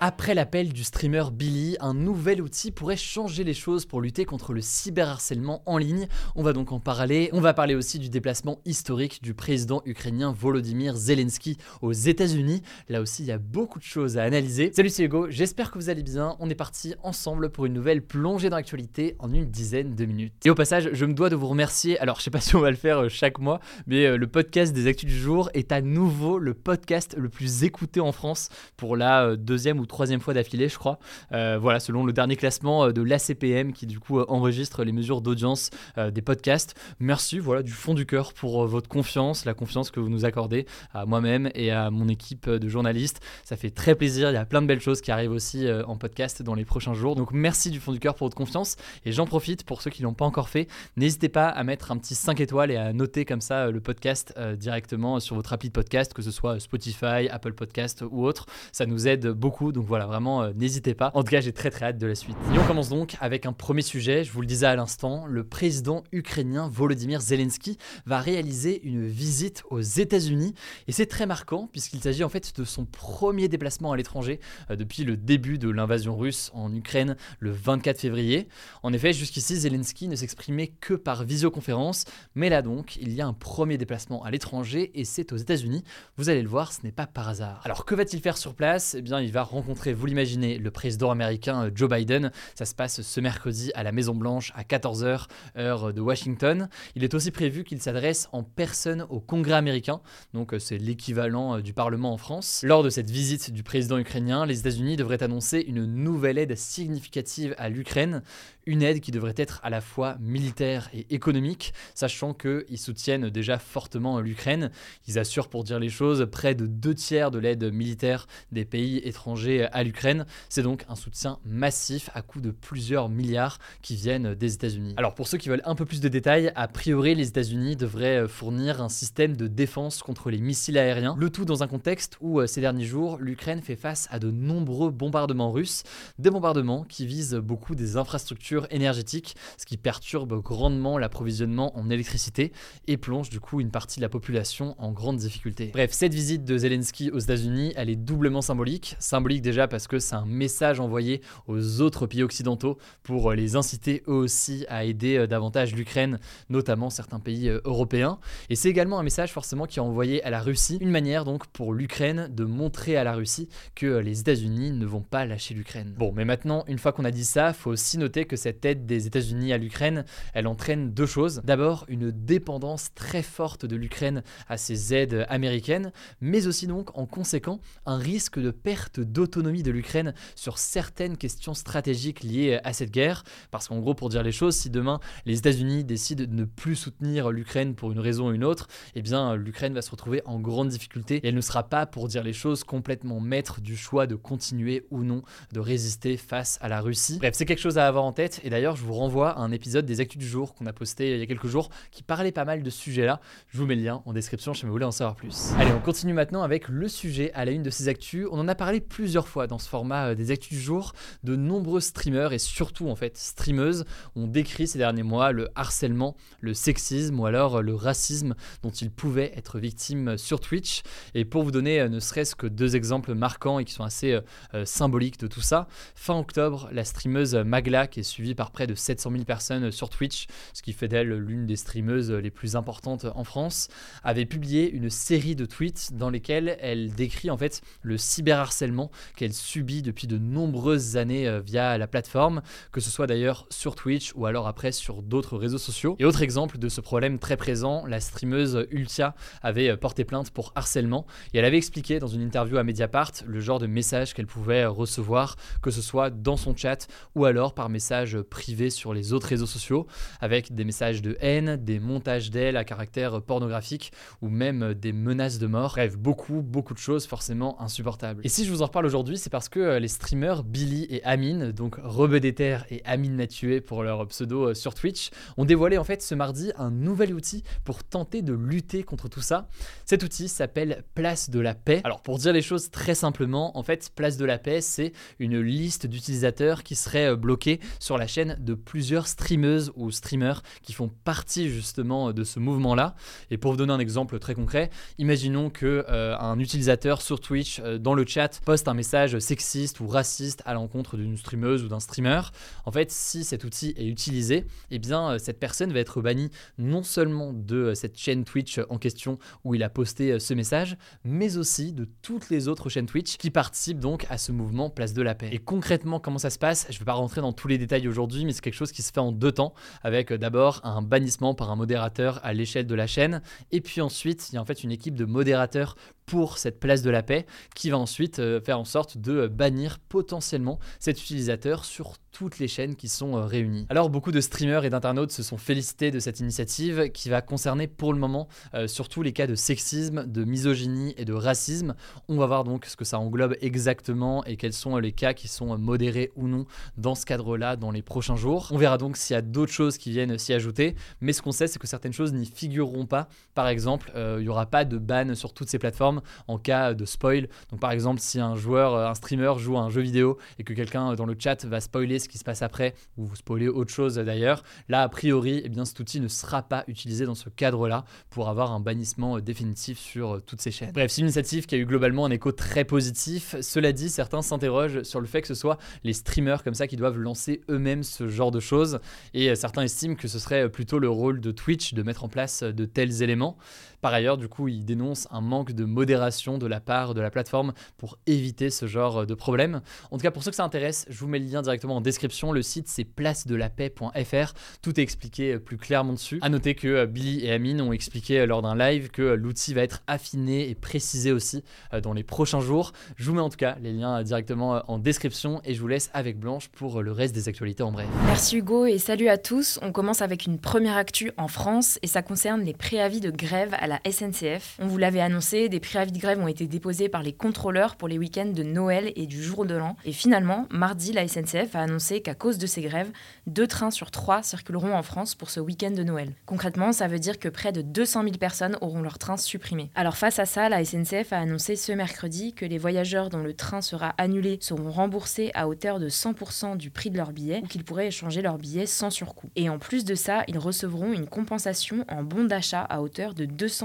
Après l'appel du streamer Billy, un nouvel outil pourrait changer les choses pour lutter contre le cyberharcèlement en ligne. On va donc en parler. On va parler aussi du déplacement historique du président ukrainien Volodymyr Zelensky aux États-Unis. Là aussi, il y a beaucoup de choses à analyser. Salut, c'est Hugo. J'espère que vous allez bien. On est parti ensemble pour une nouvelle plongée dans l'actualité en une dizaine de minutes. Et au passage, je me dois de vous remercier. Alors, je sais pas si on va le faire euh, chaque mois, mais euh, le podcast des actus du jour est à nouveau le podcast le plus écouté en France pour la euh, deuxième ou troisième fois d'affilée, je crois. Euh, voilà, selon le dernier classement euh, de l'ACPM qui du coup euh, enregistre les mesures d'audience des podcasts. Merci, voilà, du fond du cœur pour votre confiance, la confiance que vous nous accordez à moi-même et à mon équipe de journalistes. Ça fait très plaisir. Il y a plein de belles choses qui arrivent aussi en podcast dans les prochains jours. Donc merci du fond du cœur pour votre confiance. Et j'en profite pour ceux qui l'ont pas encore fait. N'hésitez pas à mettre un petit 5 étoiles et à noter comme ça le podcast directement sur votre appli de podcast, que ce soit Spotify, Apple Podcast ou autre. Ça nous aide beaucoup. Donc voilà, vraiment, euh, n'hésitez pas. En tout cas, j'ai très très hâte de la suite. Et on commence donc avec un premier sujet. Je vous le disais à l'instant, le président ukrainien Volodymyr Zelensky va réaliser une visite aux États-Unis. Et c'est très marquant puisqu'il s'agit en fait de son premier déplacement à l'étranger euh, depuis le début de l'invasion russe en Ukraine le 24 février. En effet, jusqu'ici, Zelensky ne s'exprimait que par visioconférence, mais là donc, il y a un premier déplacement à l'étranger et c'est aux États-Unis. Vous allez le voir, ce n'est pas par hasard. Alors que va-t-il faire sur place? Eh bien, il va rencontrer, vous l'imaginez, le président américain euh, Joe Biden. Ça se passe ce mercredi à la Maison-Blanche à 14h, heure de Washington. Il est aussi prévu qu'il s'adresse en personne au Congrès américain, donc euh, c'est l'équivalent euh, du Parlement en France. Lors de cette visite du président ukrainien, les États-Unis devraient annoncer une nouvelle aide significative à l'Ukraine, une aide qui devrait être à la fois militaire et économique, sachant qu'ils soutiennent déjà fortement l'Ukraine. Ils assurent, pour dire les choses, près de deux tiers de l'aide militaire des pays étrangers à l'Ukraine. C'est donc un soutien massif à coût de plusieurs milliards qui viennent des États-Unis. Alors pour ceux qui veulent un peu plus de détails, a priori les États-Unis devraient fournir un système de défense contre les missiles aériens, le tout dans un contexte où euh, ces derniers jours l'Ukraine fait face à de nombreux bombardements russes, des bombardements qui visent beaucoup des infrastructures énergétiques, ce qui perturbe grandement l'approvisionnement en électricité et plonge du coup une partie de la population en grande difficulté. Bref, cette visite de Zelensky aux États-Unis, elle est doublement symbolique. Symbolique déjà parce que c'est un message envoyé aux autres pays occidentaux pour euh, les inciter eux aussi à aider euh, davantage l'Ukraine, notamment certains pays euh, européens. Et c'est également un message forcément qui est envoyé à la Russie, une manière donc pour l'Ukraine de montrer à la Russie que les États-Unis ne vont pas lâcher l'Ukraine. Bon, mais maintenant, une fois qu'on a dit ça, faut aussi noter que cette aide des États-Unis à l'Ukraine, elle entraîne deux choses. D'abord, une dépendance très forte de l'Ukraine à ces aides américaines, mais aussi donc en conséquent un risque de perte d'autonomie de l'Ukraine sur certaines questions stratégiques liées à cette guerre. Parce qu'en gros, pour dire les choses, si demain les États-Unis décident de ne plus soutenir l'Ukraine pour une raison ou une autre, eh bien l'Ukraine va se retrouver en grande difficulté et elle ne sera pas, pour dire les choses, complètement maître du choix de continuer ou non de résister face à la Russie. Bref, c'est quelque chose à avoir en tête et d'ailleurs je vous renvoie à un épisode des Actus du jour qu'on a posté il y a quelques jours qui parlait pas mal de ce sujet-là. Je vous mets le lien en description si vous voulez en savoir plus. Allez, on continue maintenant avec le sujet à la une de ces actus. On en a parlé plusieurs fois dans ce format euh, des Actus du jour. De nombreux streamers et surtout en fait streameuses ont décrit ces derniers mois le harcèlement, le sexisme ou alors euh, le racisme dont ils pouvaient être victimes sur Twitch. Et pour vous donner euh, ne serait-ce que deux exemples marquants et qui sont assez euh, euh, symboliques de tout ça, fin octobre, la streameuse Magla, qui est suivie par près de 700 000 personnes sur Twitch, ce qui fait d'elle l'une des streameuses les plus importantes en France, avait publié une série de tweets dans lesquels elle décrit en fait le cyberharcèlement qu'elle subit depuis de nombreuses années euh, via la plateforme, que ce soit d'ailleurs sur Twitch ou alors après sur d'autres réseaux sociaux. Et autre exemple de ce problème très présent, la streameuse Ultia avait euh, porté plainte pour harcèlement et elle avait expliqué dans une interview à Mediapart le genre de messages qu'elle pouvait recevoir, que ce soit dans son chat ou alors par message privé sur les autres réseaux sociaux, avec des messages de haine, des montages d'elle à caractère pornographique ou même des menaces de mort. Bref, beaucoup, beaucoup de choses forcément insupportables. Et si je vous en reparle aujourd'hui, c'est parce que euh, les streamers Billy et Amine, donc Rebedéter et Amine Mathieu pour leur pseudo euh, sur Twitch, ont dévoilé en fait ce mardi un nouvel outil pour tenter de lutter contre tout ça. Cet outil s'appelle Place de la Paix. Alors pour dire les choses très simplement, en fait, Place de la Paix, c'est une liste d'utilisateurs qui seraient euh, bloqués sur la chaîne de plusieurs streameuses ou streamers qui font partie justement de ce mouvement-là. Et pour vous donner un exemple très concret, imaginons que euh, un utilisateur sur Twitch euh, dans le chat poste un message sexiste ou raciste à l'encontre d'une streameuse ou d'un streamer. En fait, si cet outil est utilisé, eh bien cette personne va être bannie non seulement de cette chaîne Twitch en question où il a posté ce message, mais aussi de toutes les autres chaînes Twitch qui participent donc à ce mouvement Place de la Paix. Et concrètement, comment ça se passe? Je ne vais pas rentrer dans tous les détails aujourd'hui, mais c'est quelque chose qui se fait en deux temps, avec euh, d'abord un bannissement par un modérateur à l'échelle de la chaîne, et puis ensuite, il y a en fait une équipe de modérateurs pour cette place de la paix qui va ensuite euh, faire en sorte de bannir potentiellement cet utilisateur sur toutes les chaînes qui sont euh, réunies. Alors beaucoup de streamers et d'internautes se sont félicités de cette initiative qui va concerner pour le moment euh, surtout les cas de sexisme, de misogynie et de racisme. On va voir donc ce que ça englobe exactement et quels sont les cas qui sont modérés ou non dans ce cadre-là dans les prochains jours. On verra donc s'il y a d'autres choses qui viennent s'y ajouter, mais ce qu'on sait c'est que certaines choses n'y figureront pas. Par exemple, il n'y aura pas de ban sur toutes ces plateformes en cas de spoil. Donc par exemple, si un joueur, euh, un streamer joue à un jeu vidéo et que quelqu'un euh, dans le chat va spoiler ce qui se passe après, ou vous spoiler autre chose d'ailleurs, là a priori, eh bien, cet outil ne sera pas utilisé dans ce cadre-là pour avoir un bannissement euh, définitif sur toutes ces chaînes. Bref, c'est une initiative qui a eu globalement un écho très positif. Cela dit, certains s'interrogent sur le fait que ce soit les streamers comme ça qui doivent lancer eux-mêmes ce genre de choses, et certains estiment que ce serait plutôt le rôle de Twitch de mettre en place de tels éléments. Par ailleurs, du coup, ils dénoncent un manque de modération de la part de la plateforme pour éviter ce genre de problème. En tout cas, pour ceux que ça intéresse, je vous mets le lien directement en description. Le site, c'est placedelapaix.fr. Tout est expliqué plus clairement dessus. À noter que euh, Billy et Amine ont expliqué euh, lors d'un live que euh, l'outil va être affiné et précisé aussi dans les prochains jours. Je vous mets en tout cas les liens directement en description et je vous laisse avec Blanche pour le reste des actualités en bref. Merci Hugo et salut à tous. On commence avec une première actu en France et ça concerne les préavis de grève à la SNCF. On vous l'avait annoncé, des préavis de grève ont été déposés par les contrôleurs pour les week-ends de Noël et du jour de l'an. Et finalement, mardi, la SNCF a annoncé qu'à cause de ces grèves, deux trains sur trois circuleront en France pour ce week-end de Noël. Concrètement, ça veut dire que près de 200 000 personnes auront leur train supprimé. Alors face à ça, la SNCF a annoncé ce mercredi que les voyageurs dont le train sera annulé seront remboursés à hauteur de 100% du prix de leur billet ou qu'ils pourraient échanger leur billet sans surcoût. Et en plus de ça, ils recevront une compensation en bon d'achat à hauteur de 200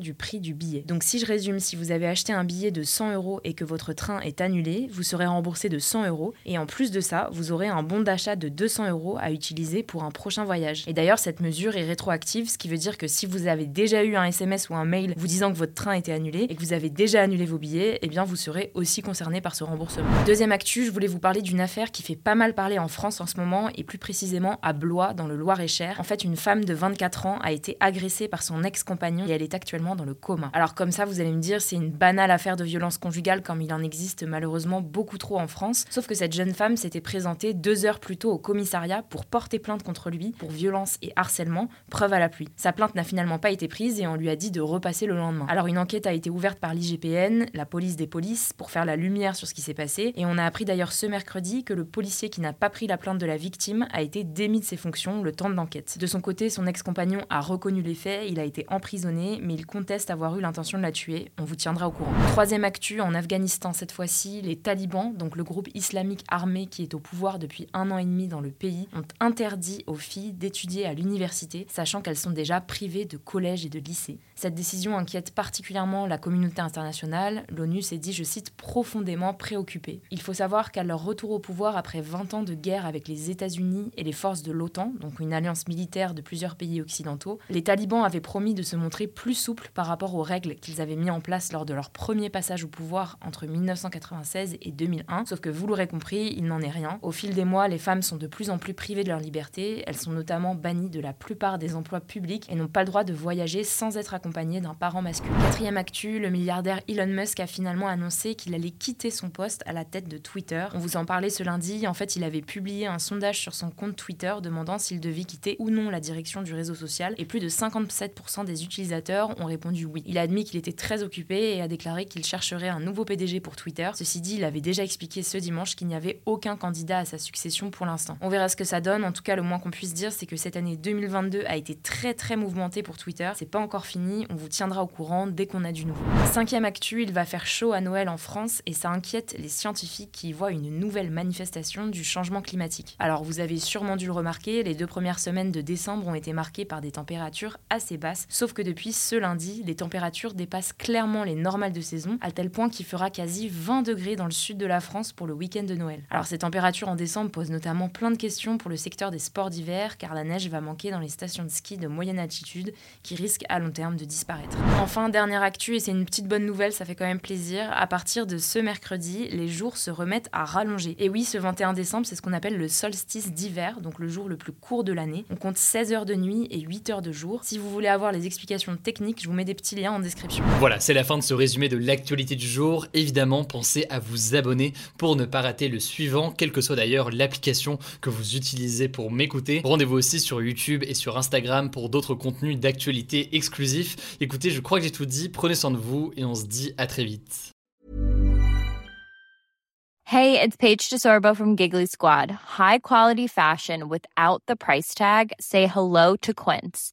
du prix du billet. Donc si je résume, si vous avez acheté un billet de 100 euros et que votre train est annulé, vous serez remboursé de 100 euros et en plus de ça, vous aurez un bon d'achat de 200 euros à utiliser pour un prochain voyage. Et d'ailleurs, cette mesure est rétroactive, ce qui veut dire que si vous avez déjà eu un SMS ou un mail vous disant que votre train était annulé et que vous avez déjà annulé vos billets, eh bien vous serez aussi concerné par ce remboursement. Deuxième actu, je voulais vous parler d'une affaire qui fait pas mal parler en France en ce moment et plus précisément à Blois dans le Loir-et-Cher. En fait, une femme de 24 ans a été agressée par son ex-compagnon elle est actuellement dans le coma. Alors comme ça, vous allez me dire, c'est une banale affaire de violence conjugale comme il en existe malheureusement beaucoup trop en France. Sauf que cette jeune femme s'était présentée deux heures plus tôt au commissariat pour porter plainte contre lui pour violence et harcèlement, preuve à la pluie. Sa plainte n'a finalement pas été prise et on lui a dit de repasser le lendemain. Alors une enquête a été ouverte par l'IGPN, la police des polices, pour faire la lumière sur ce qui s'est passé. Et on a appris d'ailleurs ce mercredi que le policier qui n'a pas pris la plainte de la victime a été démis de ses fonctions le temps de l'enquête. De son côté, son ex-compagnon a reconnu les faits, il a été emprisonné mais il conteste avoir eu l'intention de la tuer. On vous tiendra au courant. Troisième actu, en Afghanistan cette fois-ci, les talibans, donc le groupe islamique armé qui est au pouvoir depuis un an et demi dans le pays, ont interdit aux filles d'étudier à l'université, sachant qu'elles sont déjà privées de collège et de lycée. Cette décision inquiète particulièrement la communauté internationale. L'ONU s'est dit, je cite, profondément préoccupée. Il faut savoir qu'à leur retour au pouvoir après 20 ans de guerre avec les États-Unis et les forces de l'OTAN, donc une alliance militaire de plusieurs pays occidentaux, les talibans avaient promis de se montrer plus souples par rapport aux règles qu'ils avaient mis en place lors de leur premier passage au pouvoir entre 1996 et 2001. Sauf que vous l'aurez compris, il n'en est rien. Au fil des mois, les femmes sont de plus en plus privées de leur liberté. Elles sont notamment bannies de la plupart des emplois publics et n'ont pas le droit de voyager sans être accompagnées d'un parent masculin. Quatrième actu, le milliardaire Elon Musk a finalement annoncé qu'il allait quitter son poste à la tête de Twitter. On vous en parlait ce lundi. En fait, il avait publié un sondage sur son compte Twitter demandant s'il devait quitter ou non la direction du réseau social et plus de 57% des utilisateurs ont répondu oui. Il a admis qu'il était très occupé et a déclaré qu'il chercherait un nouveau PDG pour Twitter. Ceci dit, il avait déjà expliqué ce dimanche qu'il n'y avait aucun candidat à sa succession pour l'instant. On verra ce que ça donne. En tout cas, le moins qu'on puisse dire, c'est que cette année 2022 a été très très mouvementée pour Twitter. C'est pas encore fini. On vous tiendra au courant dès qu'on a du nouveau. Cinquième actu, il va faire chaud à Noël en France et ça inquiète les scientifiques qui voient une nouvelle manifestation du changement climatique. Alors vous avez sûrement dû le remarquer, les deux premières semaines de décembre ont été marquées par des températures assez basses, sauf que depuis ce lundi, les températures dépassent clairement les normales de saison, à tel point qu'il fera quasi 20 degrés dans le sud de la France pour le week-end de Noël. Alors ces températures en décembre posent notamment plein de questions pour le secteur des sports d'hiver, car la neige va manquer dans les stations de ski de moyenne altitude qui risquent à long terme de disparaître. Enfin, dernière actu, et c'est une petite bonne nouvelle, ça fait quand même plaisir, à partir de ce mercredi, les jours se remettent à rallonger. Et oui, ce 21 décembre, c'est ce qu'on appelle le solstice d'hiver, donc le jour le plus court de l'année. On compte 16 heures de nuit et 8 heures de jour. Si vous voulez avoir les explications techniques, je vous mets des petits liens en description. Voilà, c'est la fin de ce résumé de l'actualité du jour. Évidemment, pensez à vous abonner pour ne pas rater le suivant, quelle que soit d'ailleurs l'application que vous utilisez pour m'écouter. Rendez-vous aussi sur YouTube et sur Instagram pour d'autres contenus d'actualité exclusifs. Écoutez, je crois que j'ai tout dit. Prenez soin de vous et on se dit à très vite. Hey, it's Paige DeSorbo from Giggly Squad. High quality fashion without the price tag. Say hello to Quince.